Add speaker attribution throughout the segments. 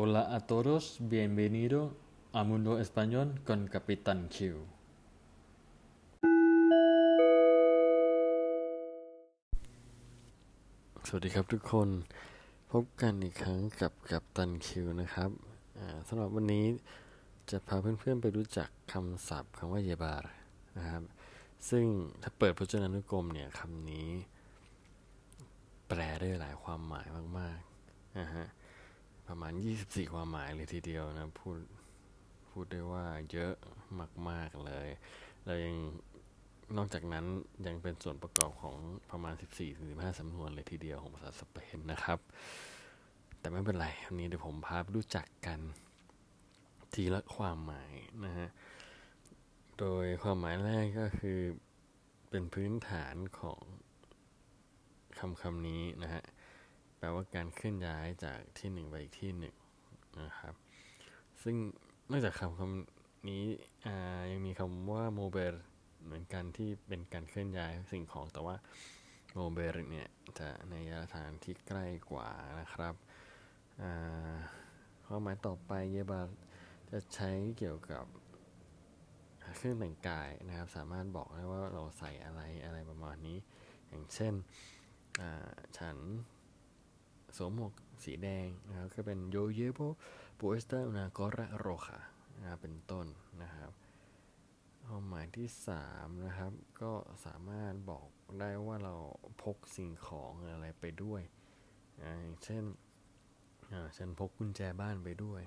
Speaker 1: Hola a todos, bienvenido a Mundo Español con Capitán Q สวัสดีครับทุกคน พบกันอีกครั้งกับกัปตันคิวนะครับสำหรับวันนี้จะพาเพื่อนๆไปรู้จักคำศัพท์คำว่าเยบาร์นะครับ ซึ่งถ้าเปิดพจนานุกรมเนี่ยคำนี้ แปลได้หลายความหมายมากๆนะฮะ ประมาณ 24 ความหมายเลยทีเดียวนะ พูดพูดได้ว่าเยอะมาก ๆ เลย แล้วยังนอกจากนั้นยังเป็นส่วนประกอบของประมาณ 14-15สำนวนเลยทีเดียวของภาษาสเปนนะครับ แต่ไม่เป็นไร วันนี้เดี๋ยวผมพาไปรู้จักกันทีละความหมายนะฮะ โดยความหมายแรกก็คือเป็นพื้นฐานของคำคำนี้นะฮะ แปลว่าการเคลื่อนย้ายจากที่หนึ่งไปอีกที่หนึ่งนะครับ ซึ่งนอกจากคำคำนี้ยังมีคำว่าโมเบลเหมือนกันที่เป็นการเคลื่อนย้ายสิ่งของแต่ว่าโมเบลเนี่ยจะในยะฐานที่ใกล้กว่านะครับความหมายต่อไปเยบาจะใช้เกี่ยวกับเครื่องแต่งกายนะครับ สามารถบอกได้ว่าเราใส่อะไรอะไรประมาณนี้ อย่างเช่นฉัน สวมหมวกสีแดงนะครับก็เป็น yo llevo puesta una gorra roja นะเป็นต้นนะครับความหมายที่ 3 นะครับ ก็สามารถบอกได้ว่าเราพกสิ่งของอะไรไปด้วยนะอย่างเช่นฉันพกกุญแจบ้านไปด้วย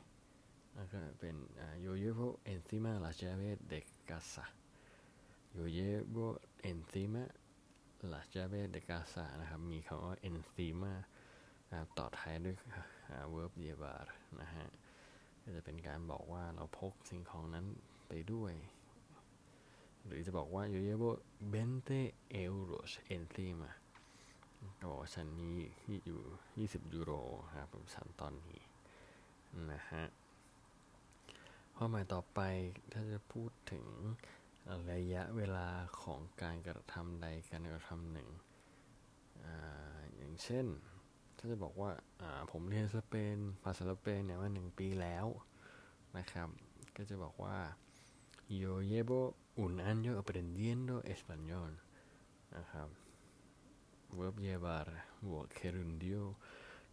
Speaker 1: แล้วก็เป็น yo llevo encima la llave de casa yo llevo encima la llave de casa นะครับ มีคำว่า encima ต่อท้ายด้วย verb llevar นะฮะ ก็จะเป็นการบอกว่าเราพกสิ่งของนั้นไปด้วย หรือจะบอกว่า yo llevo 20 euros encima ก็บอกว่าฉันนี้อยู่ 20 ยูโรครับฉันตอนนี้ นะฮะข้อหมายต่อไปถ้าจะพูดถึงระยะเวลาของการกระทำใดการกระทำหนึ่งออย่างเช่น ถ้าจะบอกว่าผมเรียนสเปนภาษาสเปนเนี่ยมาหนึ่งปีแล้วนะครับ ก็จะบอกว่า yo llevo un año aprendiendo español นะครับ verb llevar บวก gerundio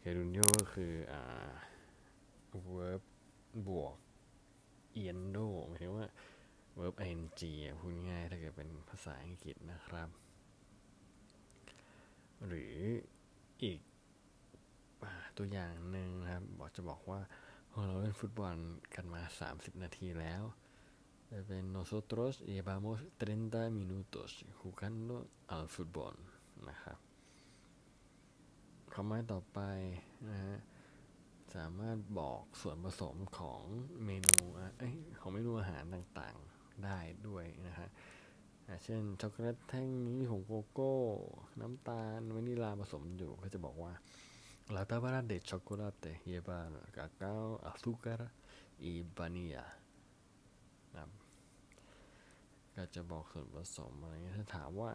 Speaker 1: gerundio ก็คืออ่า verb บวก endo หมายถึงว่า verb ing พูดง่ายถ้าเกิดเป็นภาษาอังกฤษนะครับ หรืออีก ตัวอย่างหนึ่งนะครับ บอกจะบอกว่าเราเล่นฟุตบอลกันมา 30 นาทีแล้วจะเป็น nosotros llevamos 30 minutos jugando al fútbol นะครับคำหมายต่อไปนะฮะสามารถบอกส่วนผสมของเมนูอของเมนูอาหารต่างๆได้ด้วยนะฮะเช่นช็อกโกแลตแท่งนี้ของโกโก้ น้ำตาลวานิลาผสมอยู่ก็จะบอกว่า La tábara de chocolate lleva cacao, azúcar y vanilla นะครัก็จะบอกส่วนผสมอะไรเงี้ยถ้าถามว่า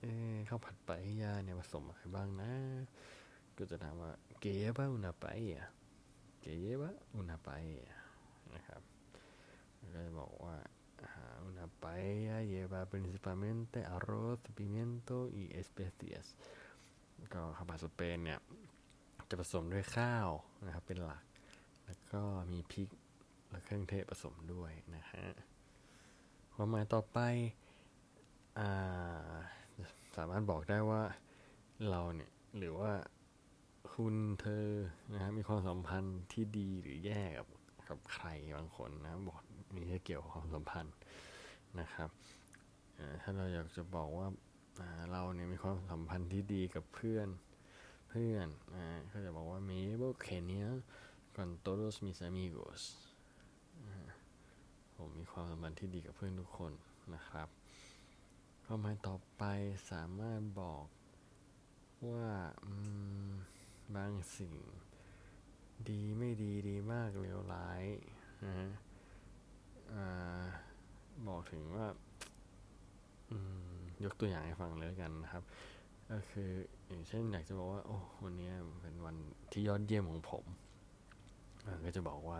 Speaker 1: เอ๊ข้าวผัดไปยาเนี่ยผสมอะไรบ้างนะ ก็จะถามว่าเกยบ้าอุนาไปอะเกยบ้าอุนาไปนะครับก็จะบอกว่า una paella lleva principalmente arroz, pimiento y especias ก็ข้าวผัดสเปนเนี่ย จะผสมด้วยข้าวนะครับเป็นหลัก แล้วก็มีพริกและเครื่องเทศผสมด้วยนะฮะความหมายต่อไปาสามารถบอกได้ว่าเราเนี่ยหรือว่าคุณเธอนะฮะมีความสัมพันธ์ที่ดีหรือแย่กับกับใครบางคนนะบอกมีเกี่ยวกับความสัมพันธ์นะครับถ้าเราอยากจะบอกว่าเราเนี่ยมีความสัมพันธ์ที่ดีกับเพื่อน เพื่อนอ่าเขาจะบอกว่า me llevo genial con todos mis amigos ผมมีความสัมพันธ์ที่ดีกับเพื่อนทุกคนนะครับข้อหมายต่อไปสามารถบอกว่าบางสิ่ง ดีไม่ดีดีมากเลวร้ายนะฮะบอกถึงว่ายกตัวอย่างให้ฟังเลยกันนะครับ ก็คือ อย่างเช่นอยากจะบอกว่า โอ้วันนี้เป็นวันที่ยอดเยี่ยมของผมก็จะบอกว่า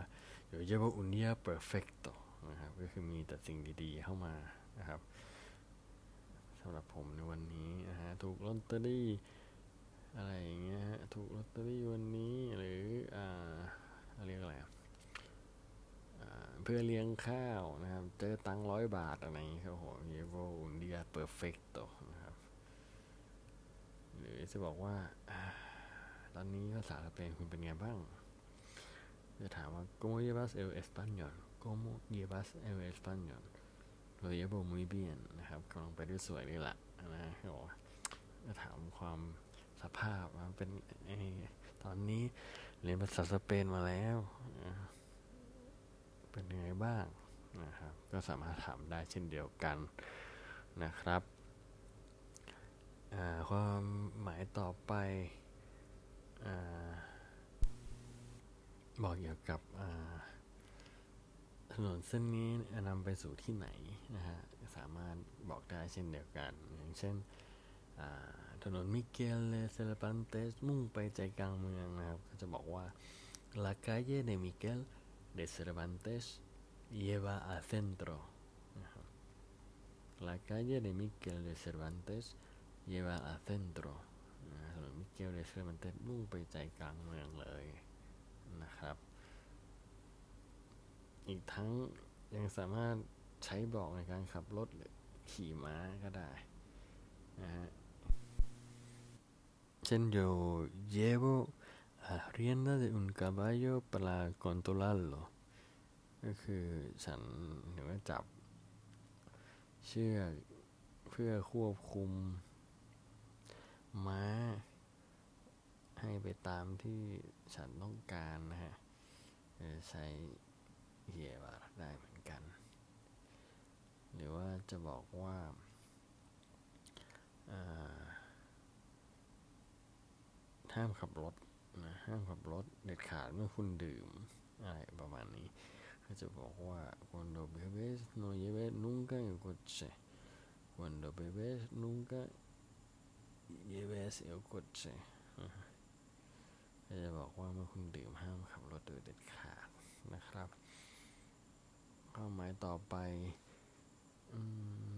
Speaker 1: เดี๋ยวจะว่าอุนิยเปอร์เฟกต์นะครับก็คือมีแต่สิ่งดีๆเข้ามานะครับสำหรับผมในวันนี้นะฮะถูกลอตเตอรี่อะไรอย่างเงี้ยถูกลอตเตอรี่วันนี้หรืออ่าเรียกอะไรเพื่อเลี้ยงข้าวนะครับ เจอตังร้อยบาทอะไรอย่างเงี้ยครับโหเยโวอุนเดียเปอร์เฟกต์นะ หรือจะบอกว่าตอนนี้ภาษาสเปนคุณเป็นไงบ้าง จะถามว่า ¿cómo llevas el español? ¿cómo llevas el español? lo llevo muy bien นะครับกำลังไปด้วยสวยนี่แหละนะครับจะถามความสภาพเป็นตอนนี้เรียนภาษาสเปนมาแล้ว เป็นยังไงบ้างนะครับ ก็สามารถถามได้เช่นเดียวกันนะครับ ความหมายต่อไปอบอกเกี่ยวกับถนนเส้นนี้นำไปสู่ที่ไหนนะฮะสามารถบอกได้เช่นเดียวกัน อย่างเช่นถนนมิเกลเลเซลปันเตสมุ่งไปใจกลางเมืองนะครับ ก็จะบอกว่า La calle de Miguel de Cervantes lleva al centro La calle de Miguel de Cervantes lleva al centro ถนนมิเกลเดเซเลปันเตสมุ่งไปใจกลางเมืองเลยนะครับ อีกทั้งยังสามารถใช้บอกในการขับรถหรือขี่ม้าก็ได้นะฮะเช่น yo llevo a rienda de un caballo para controlarlo ก็คือฉันหรือว่าจับเชือกเพื่อควบคุม ม้า ให้ไปตามที่ฉันต้องการนะฮะใช้เหียบได้เหมือนกัน หรือว่าจะบอกว่าห้ามขับรถนะห้ามขับรถเด็ดขาดเมื่อคุณดื่มอะไรประมาณนี้เขาจะบอกว่า cuando bebes no lleves nunca el coche cuando bebes nunca lleves el coche จะบอกว่าเมื่อคุณดื่มห้ามขับรถโดยเด็ดขาดนะครับข้อหมายต่อไป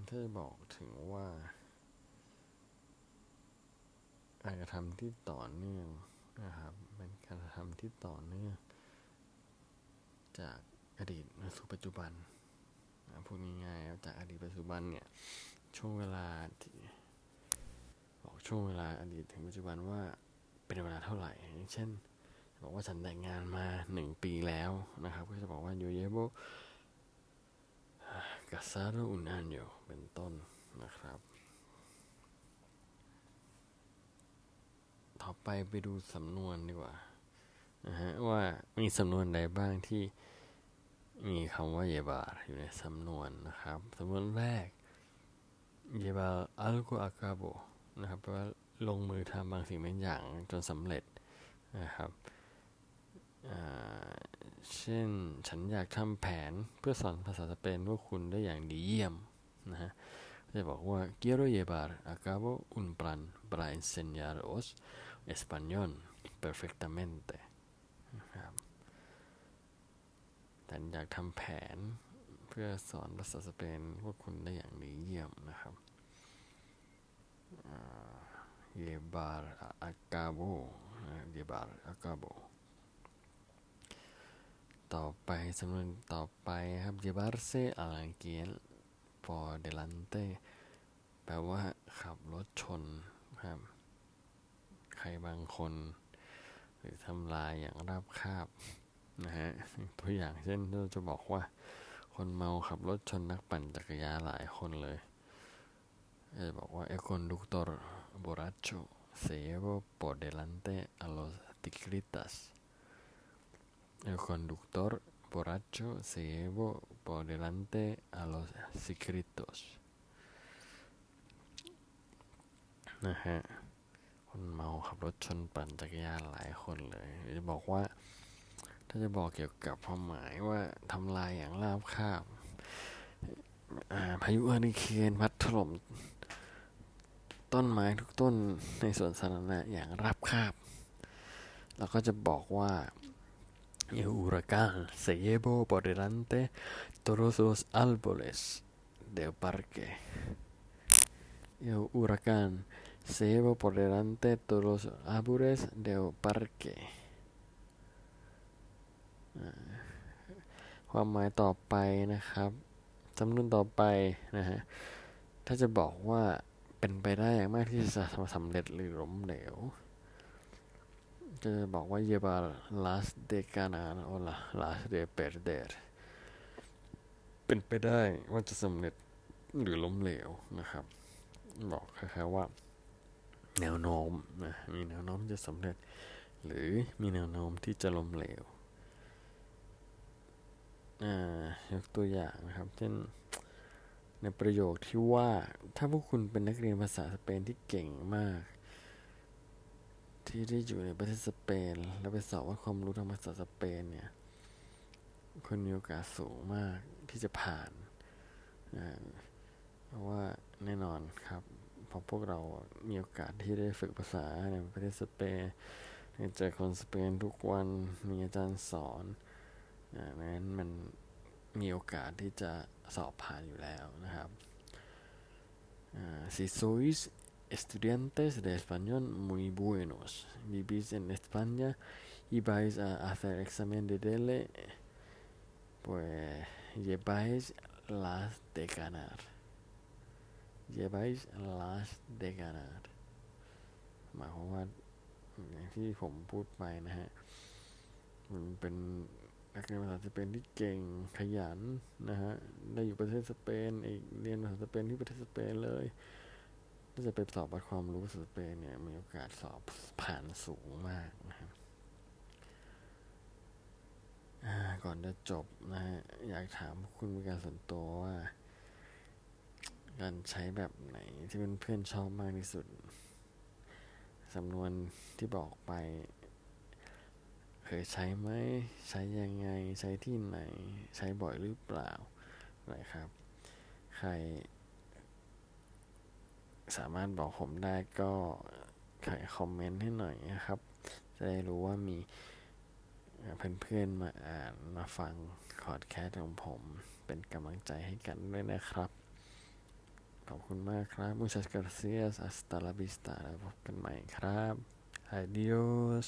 Speaker 1: ถ้าจะบอกถึงว่าการกระทำที่ต่อเนื่องนะครับเป็นการกระทำที่ต่อเนื่อง จากอดีตมาสู่ปัจจุบันพูดง่ายๆจากอดีตปัจจุบันเนี่ยช่วงเวลาที่ บอกช่วงเวลาอดีตถึงปัจจุบันว่าเป็นเวลาเท่าไหร่อย่างเช่น บอกว่าฉันแต่งงานมาหนึ่งปีแล้วนะครับ ก็จะบอกว่าโยเยโบกาซาโรอุนานโยเป็นต้นนะครับ ต่อไปไปดูสำนวนดีกว่านะฮะว่ามีสำนวนใดบ้างที่มีคำว่าเยบาอยู่ในสำนวนนะครับ สำนวนแรกเยบาอัลกุอากาโบ นะครับแปลว่าลงมือทำบางสิ่งบางอย่างจนสำเร็จนะครับเช่นฉันอยากทำแผนเพื่อสอนภาษาสเปนพวกคุณได้อย่างดีเยี่ยมนะฮะจะบอกว่า quiero llevar a cabo un plan para enseñaros español perfectamente นะครับแต่อยากทำแผนเพื่อสอนภาษาสเปนพวกคุณได้อย่างดีเยี่ยมนะครับ llevar a cabo llevar a cabo ต่อไปสำนวนต่อไปครับ llevarse a la q u i e por delante แปลว่าขับรถชนครับ ใครบางคน หรือทำลายอย่างราบคาบนะฮะตัวอย่างเช่นเราจะบอกว่า คนเมาขับรถชนนักปั่นจักรยานหลายคนเลย บอกว่า el conductor borracho se llevó por delante a los ciclistas el conductor borracho se llevó por delante a los ciclistas นะฮะคนเมาขับรถชนปั่นจักรยานหลายคนเลยจะบอกว่า ถ้าจะบอกเกี่ยวกับความหมายว่าทำลายอย่างราบคาบพายุเฮอริเคนพัดถล่ม ต้นไม้ทุกต้นในสวนสาธารณะอย่างรับคาบ เราก็จะบอกว่าel huracán se llevó por delante todos los árboles del parque el huracán se llevó por delante todos los árboles del parque ความหมายต่อไปนะครับ สำนวนต่อไปนะฮะ ถ้าจะบอกว่า เป็นไปได้อย่างมากที่จะสำเร็จหรือล้มเหลวจะบอกว่า lleva las de ganar o las de perder เป็นไปได้ว่าจะสำเร็จหรือล้มเหลวนะครับ บอกคล้ายๆว่า แนวโน้มนะมีแนวโน้มจะสำเร็จ หรือมีแนวโน้มที่จะล้มเหลวยกตัวอย่างนะครับ เช่น ในประโยคที่ว่าถ้าพวกคุณเป็นนักเรียนภาษาสเปนที่เก่งมาก ที่ได้อยู่ในประเทศสเปน แล้วไปสอบว่าความรู้ทางภาษาสเปนเนี่ยคุณมีโอกาสสูงมากที่จะผ่านเพราะว่าแน่นอนครับเพราะพวกเรามีโอกาสที่ได้ฝึกภาษาในประเทศสเปนเจอคนสเปนทุกวันมีอาจารย์สอนนั้นมัน มีโอกาสที่จะสอบผ่านอยู่แล้วนะครับ si sois estudiantes de español muy buenos vivís en España y vais a hacer examen de DELE pues lleváis las de ganar lleváis las de ganar หมายความว่าอย่างที่ผมพูดไปนะฮะมันเป็น นักเรียนภาษาสเปนที่เก่งขยันนะฮะได้อยู่ประเทศสเปนอีกเรียนภาษาสเปนที่ประเทศสเปนเลยถ้าจะไปสอบวัดความรู้ภาษาสเปนเนี่ยมีโอกาสสอบผ่านสูงมากนะครับก่อนจะจบนะฮะอยากถามคุณมีการส่วนตัวว่าการใช้แบบไหนที่เพื่อนๆชอบมากที่สุด สำนวนที่บอกไป ยใช้ไหมใช้ยังไงใช้ที่ไหน ใช้บ่อยหรือเปล่านะครับ ใคร สามารถบอกผมได้ก็ใครคอมเมนต์ให้หน่อยนะครับ จะได้รู้ว่ามีเพื่อนๆมาอ่านมาฟังคอร์ดแคสของผมเป็นกำลังใจให้กันด้วยนะครับ ขอบคุณมากครับ muchas gracias hasta la vista แล้วพบกันใหม่ครับ adiós